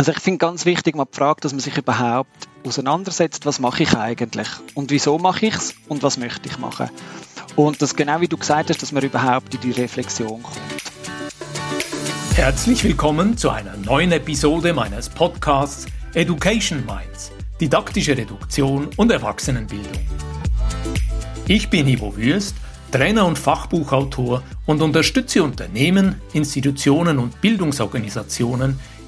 Also ich finde ganz wichtig mal die Frage, dass man sich überhaupt auseinandersetzt, was mache ich eigentlich und wieso mache ich es und was möchte ich machen. Und das genau wie du gesagt hast, dass man überhaupt in die Reflexion kommt. Herzlich willkommen zu einer neuen Episode meines Podcasts Education Minds, didaktische Reduktion und Erwachsenenbildung. Ich bin Ivo Würst, Trainer und Fachbuchautor und unterstütze Unternehmen, Institutionen und Bildungsorganisationen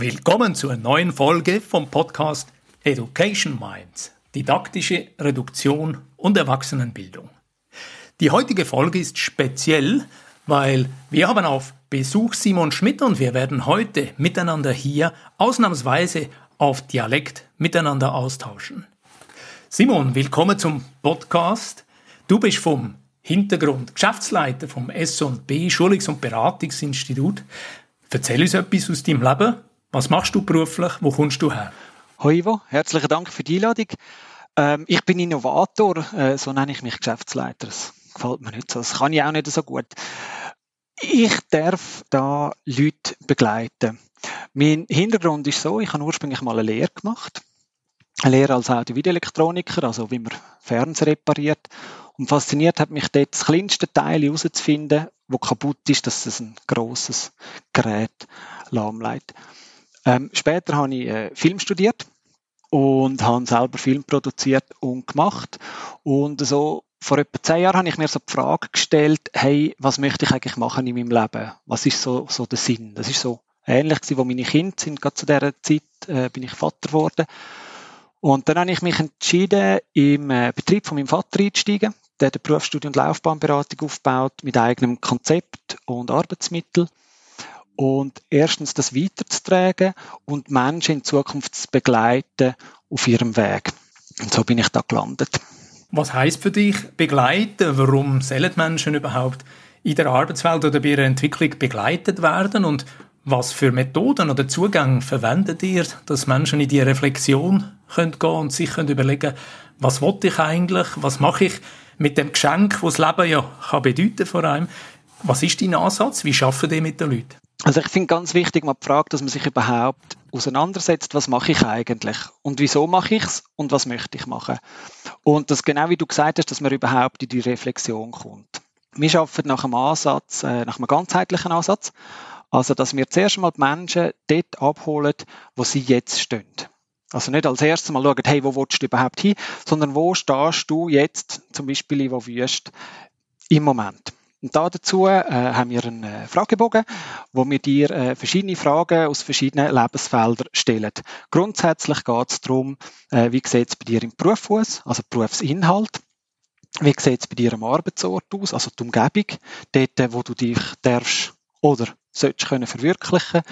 Willkommen zur neuen Folge vom Podcast Education Minds, didaktische Reduktion und Erwachsenenbildung. Die heutige Folge ist speziell, weil wir haben auf Besuch Simon Schmidt und wir werden heute miteinander hier ausnahmsweise auf Dialekt miteinander austauschen. Simon, willkommen zum Podcast. Du bist vom Hintergrund Geschäftsleiter vom S&B Schulungs- und Beratungsinstitut. Erzähl uns etwas aus deinem Leben was machst du beruflich? Wo kommst du her? Hoi Ivo, herzlichen Dank für die Einladung. Ähm, ich bin Innovator, äh, so nenne ich mich Geschäftsleiter. Das gefällt mir nicht so. Das kann ich auch nicht so gut. Ich darf da Leute begleiten. Mein Hintergrund ist so, ich habe ursprünglich mal eine Lehre gemacht. Eine Lehre als Audio-Videoelektroniker, also wie man Fernseher repariert. Und fasziniert hat mich dort das kleinste Teil herauszufinden, wo kaputt ist, dass es ein grosses Gerät lahmlegt. Ähm, später habe ich äh, Film studiert und habe selber Film produziert und gemacht. Und so vor etwa zehn Jahren habe ich mir so die Frage gestellt, hey, was möchte ich eigentlich machen in meinem Leben? Was ist so, so der Sinn? Das ist so ähnlich wo meine Kinder sind. Gerade zu dieser Zeit äh, bin ich Vater geworden. Und dann habe ich mich entschieden, im äh, Betrieb von meinem Vater einzusteigen. Der hat eine und Laufbahnberatung aufgebaut mit eigenem Konzept und Arbeitsmittel und erstens das weiterzutragen und Menschen in Zukunft zu begleiten auf ihrem Weg. Und so bin ich da gelandet. Was heißt für dich begleiten? Warum sollen Menschen überhaupt in der Arbeitswelt oder bei ihrer Entwicklung begleitet werden? Und was für Methoden oder Zugänge verwendet ihr, dass Menschen in die Reflexion können gehen und sich können überlegen, was will ich eigentlich? Was mache ich mit dem Geschenk, was das Leben ja kann bedeuten vor allem? Was ist dein Ansatz? Wie schaffen die mit den Leuten? Also ich finde ganz wichtig mal die Frage, dass man sich überhaupt auseinandersetzt, was mache ich eigentlich und wieso mache ich es und was möchte ich machen. Und das genau wie du gesagt hast, dass man überhaupt in die Reflexion kommt. Wir arbeiten nach einem Ansatz, äh, nach einem ganzheitlichen Ansatz. Also, dass wir zuerst einmal die Menschen dort abholen, wo sie jetzt stehen. Also nicht als erstes mal schauen, hey, wo willst du überhaupt hin, sondern wo stehst du jetzt, zum Beispiel wo wüst, im Moment. Und da dazu äh, haben wir einen äh, Fragebogen, wo wir dir äh, verschiedene Fragen aus verschiedenen Lebensfeldern stellen. Grundsätzlich geht es darum, äh, wie sieht es bei dir im Beruf aus, also Berufsinhalt. Wie sieht es bei dir am Arbeitsort aus, also die Umgebung, dort, äh, wo du dich darfst oder sollst können verwirklichen.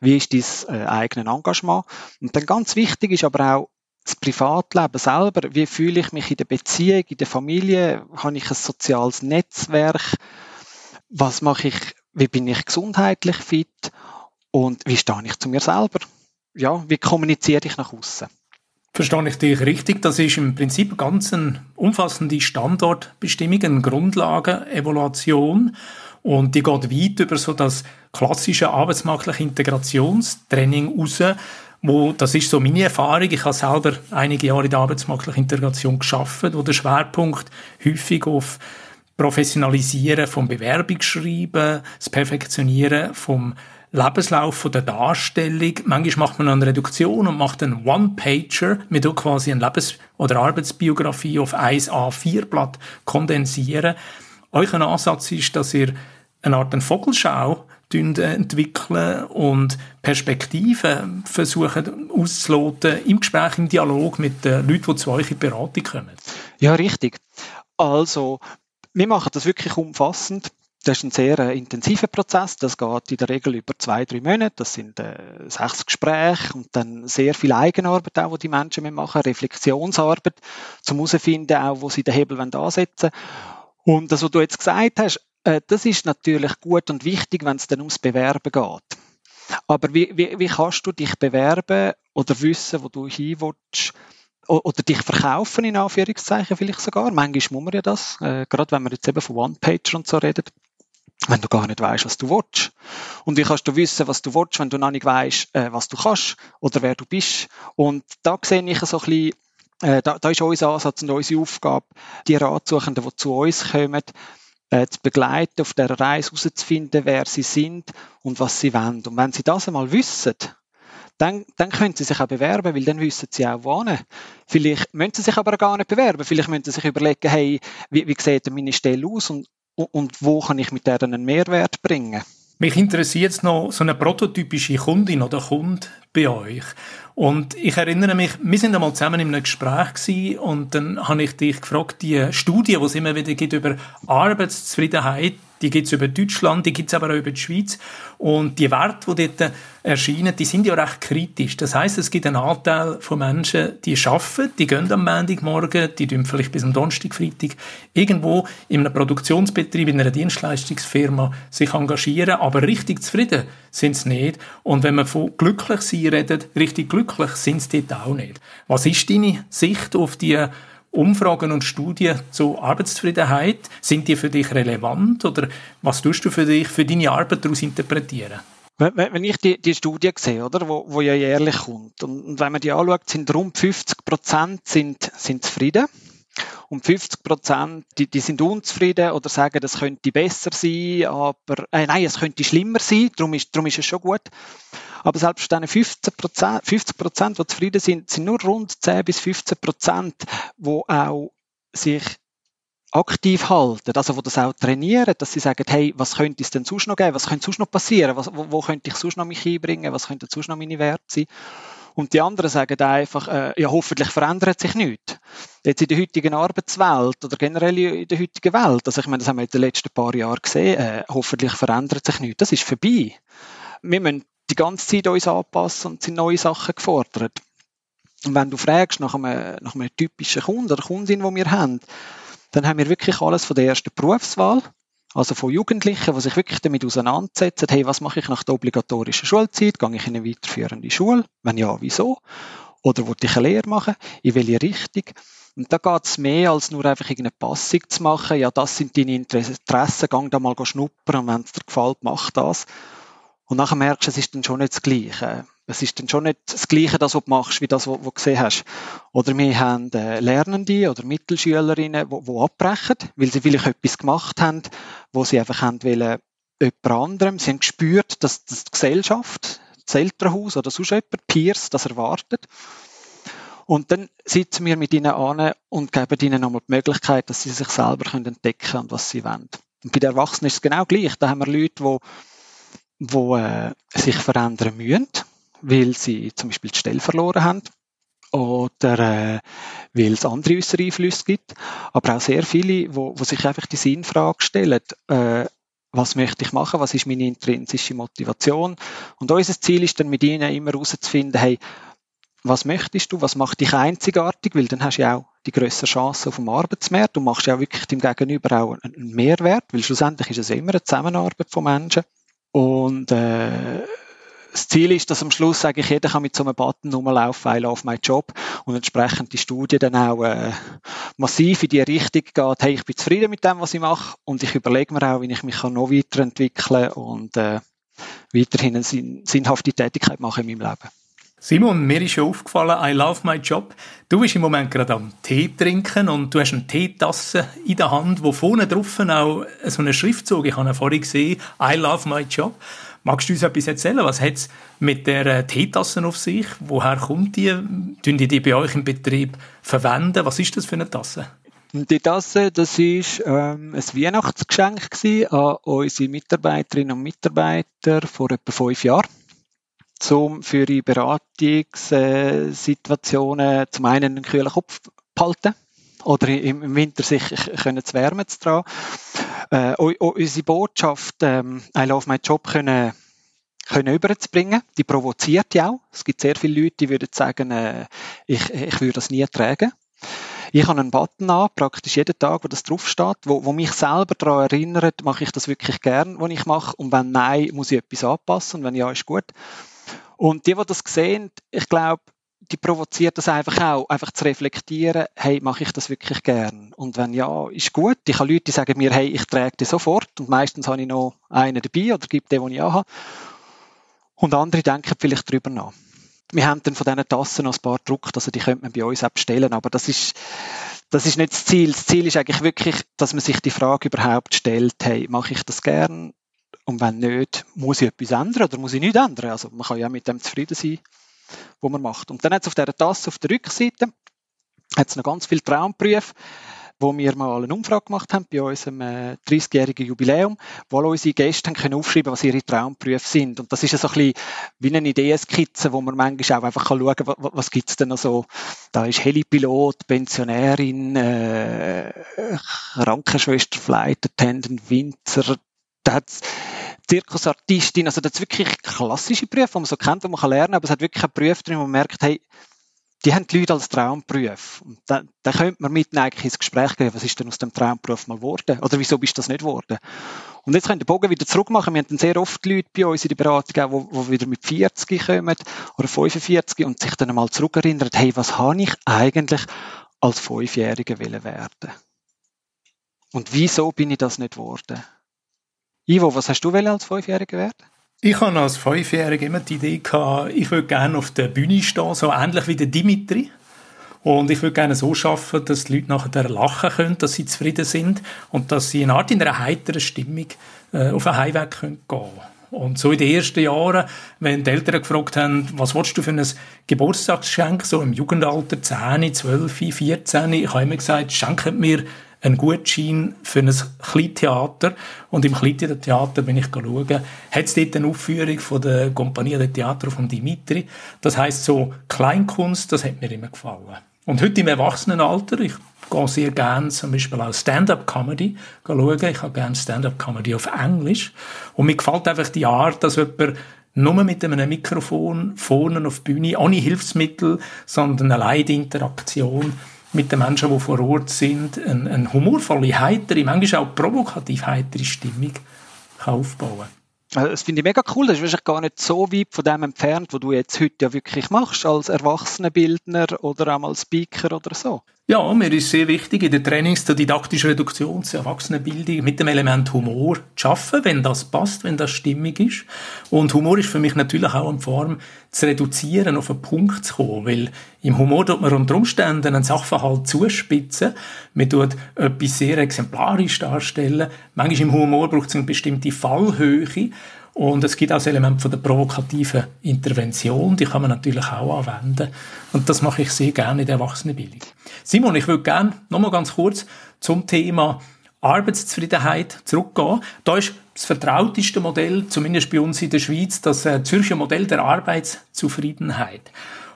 Wie ist dein äh, eigenes Engagement? Und dann ganz wichtig ist aber auch, das Privatleben selber, wie fühle ich mich in der Beziehung, in der Familie, habe ich ein soziales Netzwerk, was mache ich, wie bin ich gesundheitlich fit und wie stehe ich zu mir selber? Ja, wie kommuniziere ich nach außen? Verstehe ich dich richtig? Das ist im Prinzip ganz eine umfassende Standortbestimmung, eine Grundlagenevaluation und die geht weit über so das klassische arbeitsmarktliche Integrationstraining raus, wo, das ist so meine Erfahrung, ich habe selber einige Jahre in der arbeitsmarktlichen Integration geschafft, wo der Schwerpunkt häufig auf Professionalisieren vom Bewerbungsschreiben, das Perfektionieren vom Lebenslauf von der Darstellung. Manchmal macht man eine Reduktion und macht einen One-Pager mit quasi eine Lebens- oder Arbeitsbiografie auf 1 A4-Blatt kondensieren. Euer Ansatz ist, dass ihr eine Art Vogelschau entwickeln und Perspektiven versuchen auszuloten im Gespräch, im Dialog mit den Leuten, die zu euch in Beratung kommen. Ja, richtig. Also, wir machen das wirklich umfassend. Das ist ein sehr äh, intensiver Prozess. Das geht in der Regel über zwei, drei Monate. Das sind äh, sechs Gespräche und dann sehr viel Eigenarbeit auch, die die Menschen machen, Reflexionsarbeit, zum herausfinden auch, wo sie den Hebel ansetzen wollen. Und das, was du jetzt gesagt hast, äh, das ist natürlich gut und wichtig, wenn es dann ums Bewerben geht. Aber wie, wie, wie kannst du dich bewerben oder wissen, wo du hin willst, oder dich verkaufen, in Anführungszeichen vielleicht sogar. Manchmal muss man ja das, äh, gerade wenn man jetzt eben von One-Page und so redet wenn du gar nicht weißt, was du willst. Und wie kannst du wissen, was du willst, wenn du noch nicht weißt, äh, was du kannst oder wer du bist. Und da sehe ich so ein bisschen, äh, da, da ist unser Ansatz und unsere Aufgabe, die Ratsuchenden, die zu uns kommen, äh, zu begleiten, auf der Reise herauszufinden, wer sie sind und was sie wollen. Und wenn sie das einmal wissen, dann, dann können sie sich auch bewerben, weil dann wissen sie auch, wohin. Vielleicht müssen sie sich aber gar nicht bewerben. Vielleicht müssen sie sich überlegen, hey, wie, wie sieht meine Stelle aus und und wo kann ich mit der einen Mehrwert bringen? Mich interessiert jetzt noch so eine prototypische Kundin oder Kund bei euch. Und ich erinnere mich, wir sind einmal zusammen in einem Gespräch gewesen und dann habe ich dich gefragt, die Studie, die es immer wieder gibt über Arbeitszufriedenheit, die gibt es über Deutschland, die gibt es aber auch über die Schweiz. Und die Werte, die dort erscheinen, die sind ja recht kritisch. Das heißt, es gibt einen Anteil von Menschen, die arbeiten, die gehen am Montagmorgen, die tun vielleicht bis am Donnerstag, Freitag irgendwo in einem Produktionsbetrieb, in einer Dienstleistungsfirma sich engagieren, aber richtig zufrieden sind sie nicht. Und wenn man von glücklich sein redet, richtig glücklich sind sie dort auch nicht. Was ist deine Sicht auf die Umfragen und Studien zur Arbeitszufriedenheit, sind die für dich relevant oder was tust du für dich, für deine Arbeit daraus interpretieren? Wenn ich die, die Studie sehe, oder, wo, wo ja jährlich kommt, und, wenn man die anschaut, sind rund 50 Prozent sind, sind zufrieden. Und 50 Prozent, die, die sind unzufrieden oder sagen, das könnte besser sein, aber, äh, nein, es könnte schlimmer sein, darum ist, darum ist es schon gut. Aber selbst diese 15 Prozent, 50 Prozent, die zufrieden sind, sind nur rund 10 bis 15 Prozent, die auch sich aktiv halten, also wo das auch trainieren, dass sie sagen, hey, was könnte es denn sonst noch geben, was könnte sonst noch passieren, was, wo, wo könnte ich sonst noch mich einbringen, was könnte sonst noch meine Werte sein. Und die anderen sagen einfach, äh, ja, hoffentlich verändert sich nichts. Jetzt in der heutigen Arbeitswelt oder generell in der heutigen Welt, also ich meine, das haben wir in den letzten paar Jahren gesehen, äh, hoffentlich verändert sich nichts. Das ist vorbei. Wir müssen die ganze Zeit uns anpassen und sind neue Sachen gefordert. Und wenn du fragst nach einem, nach einem typischen Kunden oder Kundin, die wir haben, dann haben wir wirklich alles von der ersten Berufswahl, also von Jugendlichen, die sich wirklich damit auseinandersetzen, hey, was mache ich nach der obligatorischen Schulzeit? Gehe ich in eine weiterführende Schule? Wenn ja, wieso? Oder wollte ich eine Lehre machen? In welche Richtung? Und da geht es mehr, als nur einfach irgendeine Passung zu machen. Ja, das sind deine Interessen, gang da mal schnuppern und wenn es dir gefällt, mach das. Und nachher merkst du, es ist dann schon nicht das Gleiche. Es ist dann schon nicht das Gleiche, das, was du machst, wie das, was du gesehen hast. Oder wir haben äh, Lernende oder Mittelschülerinnen, die, die abbrechen, weil sie vielleicht etwas gemacht haben, wo sie einfach haben wollen, jemand anderem. Sie haben gespürt, dass, dass die Gesellschaft, das Elternhaus oder sonst jemand, Peers, das erwartet. Und dann sitzen wir mit ihnen an und geben ihnen nochmal die Möglichkeit, dass sie sich selber entdecken können und was sie wollen. Und bei den Erwachsenen ist es genau gleich. Da haben wir Leute, die wo äh, sich verändern müssen, weil sie zum Beispiel die Stelle verloren haben oder äh, weil es andere äußere Einflüsse gibt, aber auch sehr viele, wo, wo sich einfach die Sinnfrage stellen, äh, was möchte ich machen, was ist meine intrinsische Motivation? Und unser Ziel ist dann mit ihnen immer herauszufinden, hey, was möchtest du, was macht dich einzigartig, weil dann hast du ja auch die größere Chance auf dem Arbeitsmarkt, du machst ja auch wirklich dem Gegenüber auch einen Mehrwert, weil schlussendlich ist es immer eine Zusammenarbeit von Menschen. Und äh, das Ziel ist, dass am Schluss sage jeder kann mit so einem Button rumlaufen, I love my job. Und entsprechend die Studie dann auch äh, massiv in die Richtung geht, hey, ich bin zufrieden mit dem, was ich mache und ich überlege mir auch, wie ich mich noch weiterentwickeln und äh, weiterhin eine sinnhafte Tätigkeit machen in meinem Leben. Simon, mir ist schon aufgefallen, I love my job. Du bist im Moment gerade am Tee trinken und du hast eine Teetasse in der Hand, wo vorne drauf auch so eine Schriftzug, ich habe vorhin gesehen, I love my job. Magst du uns etwas erzählen? Was hat es mit der äh, Teetasse auf sich? Woher kommt die? Tun die die bei euch im Betrieb verwenden? Was ist das für eine Tasse? Die Tasse, das ist ähm, ein Weihnachtsgeschenk an unsere Mitarbeiterinnen und Mitarbeiter vor etwa fünf Jahren um für die Beratungssituationen zum einen einen kühlen Kopf behalten oder im Winter sich können zu wärmen zu tragen. Äh, unsere Botschaft ähm, I love my job können können überzubringen. Die provoziert ja auch. Es gibt sehr viele Leute, die würden sagen, äh, ich, ich würde das nie tragen. Ich habe einen Button an, praktisch jeden Tag, wo das draufsteht, wo, wo mich selber daran erinnert, mache ich das wirklich gern, was ich mache. Und wenn nein, muss ich etwas anpassen. Und wenn ja, ist gut. Und die, die das sehen, ich glaube, die provoziert das einfach auch, einfach zu reflektieren, hey, mache ich das wirklich gern? Und wenn ja, ist gut. Ich habe Leute, die sagen mir, hey, ich trage die sofort und meistens habe ich noch einen dabei oder gebe den, den ich auch habe. Und andere denken vielleicht darüber nach. Wir haben dann von diesen Tassen noch ein paar gedruckt, also die könnte man bei uns auch bestellen, aber das ist, das ist nicht das Ziel. Das Ziel ist eigentlich wirklich, dass man sich die Frage überhaupt stellt, hey, mache ich das gern? Und wenn nicht, muss ich etwas ändern oder muss ich nichts ändern? Also man kann ja mit dem zufrieden sein, was man macht. Und dann hat es auf dieser Tasse auf der Rückseite hat noch ganz viele Traumprüfe wo wir mal eine Umfrage gemacht haben bei unserem äh, 30-jährigen Jubiläum, wo unsere Gäste haben können aufschreiben, was ihre Traumberufe sind. Und das ist so ein bisschen wie eine Ideenskizze, wo man manchmal auch einfach schauen kann, was, was gibt's denn noch so. Da ist Helipilot, Pensionärin, äh, Krankenschwester, Flight Attendant, Winzer, da hat's Zirkusartistin, also das ist wirklich klassische Berufe, die man so kennt, die man lernen kann, aber es hat wirklich einen Beruf drin, wo man merkt, hey, die haben die Leute als Traumberuf. Und da, da könnte man mit eigentlich ins Gespräch gehen, was ist denn aus dem Traumberuf mal geworden? Oder wieso bist du das nicht geworden? Und jetzt können wir den Bogen wieder zurück machen. Wir haben dann sehr oft Leute bei uns in der Beratung, die wieder mit 40 kommen oder 45 und sich dann einmal zurückerinnern, hey, was habe ich eigentlich als Fünfjähriger werden? Und wieso bin ich das nicht geworden? Ivo, was hast du als Fünfjähriger werden? Ich habe als Fünfjähriger immer die Idee gehabt, ich würde gerne auf der Bühne stehen, so ähnlich wie der Dimitri. Und ich würde gerne so schaffen, dass die Leute nachher lachen können, dass sie zufrieden sind und dass sie in einer heiteren Stimmung äh, auf einen Heimweg gehen können. Und so in den ersten Jahren, wenn die Eltern gefragt haben, was willst du für ein Geburtstagsgeschenk, so im Jugendalter, 10, 12, 14, ich habe immer gesagt, schenkt mir einen Gutschein für ein Kleintheater. Und im Kleintheater bin ich schauen, hat es dort eine Aufführung von der Compagnia de Theater von Dimitri. Das heißt so Kleinkunst, das hat mir immer gefallen. Und heute im Erwachsenenalter, ich gehe sehr gerne zum Beispiel auch Stand-up-Comedy schauen. Ich habe gerne Stand-up-Comedy auf Englisch. Und mir gefällt einfach die Art, dass jemand nur mit einem Mikrofon vorne auf die Bühne, ohne Hilfsmittel, sondern allein die Interaktion mit den Menschen, die vor Ort sind, eine, eine humorvolle, heitere, manchmal auch provokativ heitere Stimmung kann aufbauen also das finde ich mega cool. Das ist wahrscheinlich gar nicht so weit von dem entfernt, was du jetzt heute ja wirklich machst, als Erwachsenenbildner oder auch als Speaker oder so. Ja, mir ist sehr wichtig, in der Trainings- der didaktischen Reduktion zur Erwachsenenbildung mit dem Element Humor zu arbeiten, wenn das passt, wenn das stimmig ist. Und Humor ist für mich natürlich auch eine Form, zu reduzieren, auf einen Punkt zu kommen, weil im Humor tut man unter Umständen einen Sachverhalt zuspitzen, man tut etwas sehr exemplarisch darstellen. Manchmal im Humor braucht es eine bestimmte Fallhöhe und es gibt auch das Element von der provokativen Intervention, die kann man natürlich auch anwenden. Und das mache ich sehr gerne in der Erwachsenenbildung. Simon, ich würde gerne nochmal ganz kurz zum Thema Arbeitszufriedenheit zurückgehen. Da ist das vertrauteste Modell, zumindest bei uns in der Schweiz, das äh, Zürcher Modell der Arbeitszufriedenheit.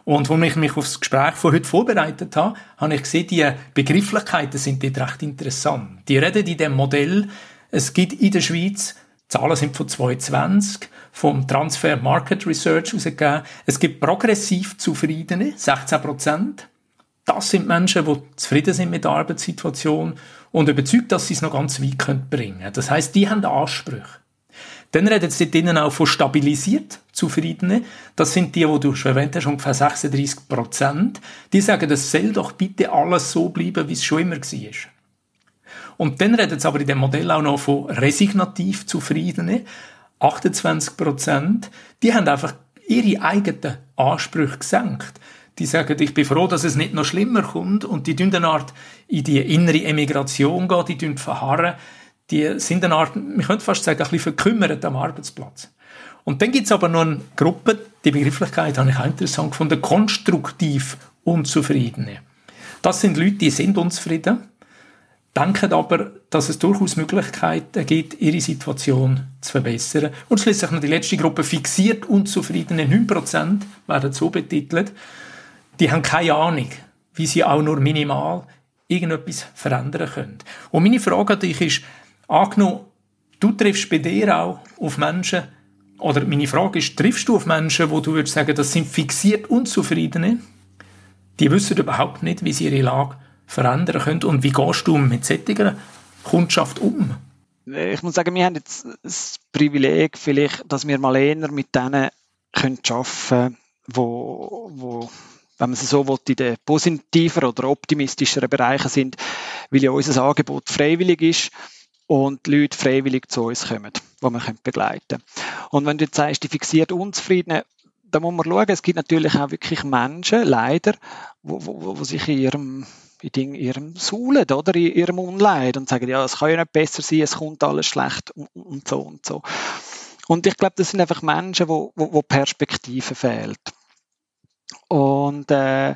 Und als ich mich auf das Gespräch von heute vorbereitet habe, habe ich gesehen, die Begrifflichkeiten sind dort recht interessant. Die reden in dem Modell, es gibt in der Schweiz Zahlen sind von 2020 vom Transfer Market Research herausgegeben. Es gibt progressiv Zufriedene, 16 Prozent. Das sind Menschen, die zufrieden sind mit der Arbeitssituation und überzeugt, dass sie es noch ganz weit bringen können. Das heißt, die haben Ansprüche. Dann redet sie drinnen auch von stabilisiert Zufriedene. Das sind die, die du schon erwähnt hast, ungefähr 36 Prozent. Die sagen, es soll doch bitte alles so bleiben, wie es schon immer war. Und dann redet es aber in dem Modell auch noch von resignativ Zufriedene. 28 Prozent, die haben einfach ihre eigenen Ansprüche gesenkt. Die sagen, ich bin froh, dass es nicht noch schlimmer kommt und die tun eine Art in die innere Emigration gehen, die tun verharren, die sind eine Art, man könnte fast sagen, ein bisschen verkümmert am Arbeitsplatz. Und dann gibt es aber noch eine Gruppe, die Begrifflichkeit habe ich auch interessant gefunden, konstruktiv Unzufriedene. Das sind Leute, die sind unzufrieden, denken aber, dass es durchaus Möglichkeiten gibt, ihre Situation zu verbessern. Und schließlich noch die letzte Gruppe, fixiert unzufriedene 9% werden so betitelt, die haben keine Ahnung, wie sie auch nur minimal irgendetwas verändern können. Und meine Frage an dich ist, angenommen, du triffst bei dir auch auf Menschen, oder meine Frage ist, triffst du auf Menschen, wo du würdest sagen, das sind fixiert Unzufriedene, die wissen überhaupt nicht, wie sie ihre Lage verändern können und wie gehst du mit solcher Kundschaft um? Ich muss sagen, wir haben jetzt das Privileg vielleicht, dass wir mal eher mit denen arbeiten können, wo, wo wenn man es so will, in den positiveren oder optimistischeren Bereichen sind, weil ja unser Angebot freiwillig ist und die Leute freiwillig zu uns kommen, die wir begleiten können. Und wenn du jetzt sagst, die fixiert Unzufriedenen, da muss man schauen, es gibt natürlich auch wirklich Menschen, leider, wo, wo, wo sich in ihrem in ihrem Suhlen oder in ihrem Unleid und sagen, ja, es kann ja nicht besser sein, es kommt alles schlecht und, und so und so. Und ich glaube, das sind einfach Menschen, wo, wo, wo Perspektive fehlt. Und äh,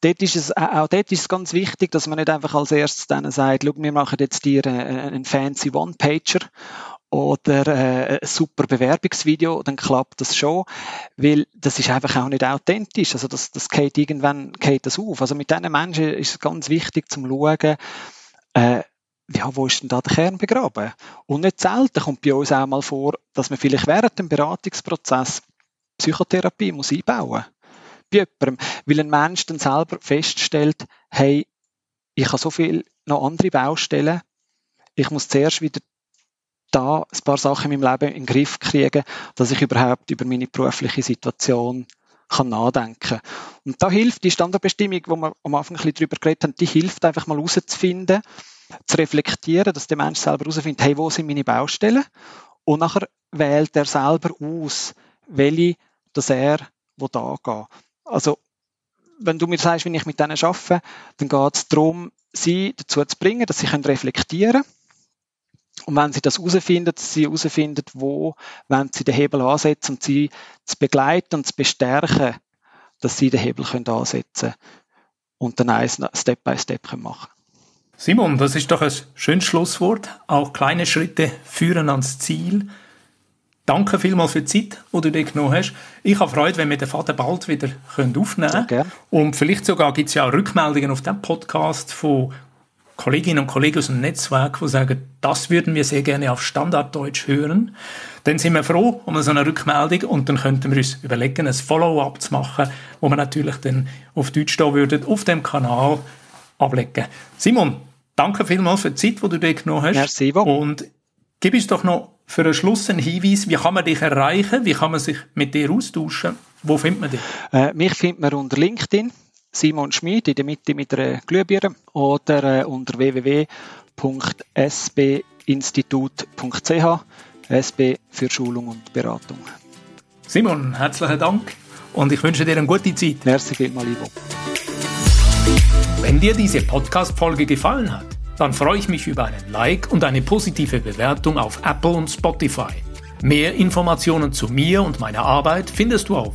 dort ist es, auch dort ist es ganz wichtig, dass man nicht einfach als erstes denen sagt, schau, wir machen jetzt dir äh, einen fancy One-Pager oder äh, ein super Bewerbungsvideo, dann klappt das schon, weil das ist einfach auch nicht authentisch. Also das, das geht irgendwann geht das auf. Also mit diesen Menschen ist es ganz wichtig zum schauen, äh, ja, wo ist denn da der Kern begraben? Und nicht selten kommt bei uns auch mal vor, dass man vielleicht während dem Beratungsprozess Psychotherapie muss einbauen bei jemandem, weil ein Mensch dann selber feststellt, hey, ich habe so viel noch andere Baustellen, ich muss zuerst wieder da ein paar Sachen in meinem Leben in den Griff kriegen, dass ich überhaupt über meine berufliche Situation kann nachdenken. Und da hilft die Standardbestimmung, wo wir am Anfang ein bisschen drüber geredet haben, die hilft einfach mal herauszufinden, zu reflektieren, dass der Mensch selber herausfindet, hey, wo sind meine Baustellen? Und nachher wählt er selber aus, welche, dass er wo da geht. Also, wenn du mir sagst, wenn ich mit denen arbeite, dann geht es darum, sie dazu zu bringen, dass sie reflektieren können. Und wenn sie das herausfinden, sie herausfinden, wo wenn sie den Hebel ansetzen und sie zu begleiten und zu bestärken, dass sie den Hebel können ansetzen und dann eins Step by Step können machen Simon, das ist doch ein schönes Schlusswort. Auch kleine Schritte führen ans Ziel. Danke vielmals für die Zeit, die du dir genommen hast. Ich habe Freude, wenn wir den Faden bald wieder aufnehmen können. Und vielleicht sogar gibt es ja auch Rückmeldungen auf dem Podcast von Kolleginnen und Kollegen aus dem Netzwerk, die sagen, das würden wir sehr gerne auf Standarddeutsch hören. Dann sind wir froh um so eine Rückmeldung und dann könnten wir uns überlegen, ein Follow-up zu machen, wo wir natürlich dann auf Deutsch stehen würden, auf dem Kanal ablegen. Simon, danke vielmals für die Zeit, die du dir genommen hast. Merci, Ivo. Und gib uns doch noch für einen Schluss einen Hinweis, wie kann man dich erreichen, wie kann man sich mit dir austauschen, wo findet man dich? Äh, mich findet man unter LinkedIn, Simon Schmid in der Mitte mit einer Glühbirne oder äh, unter www.sbinstitut.ch SB für Schulung und Beratung. Simon, herzlichen Dank und ich wünsche dir eine gute Zeit. Merci vielmals, Ivo. Wenn dir diese Podcast-Folge gefallen hat, dann freue ich mich über einen Like und eine positive Bewertung auf Apple und Spotify. Mehr Informationen zu mir und meiner Arbeit findest du auf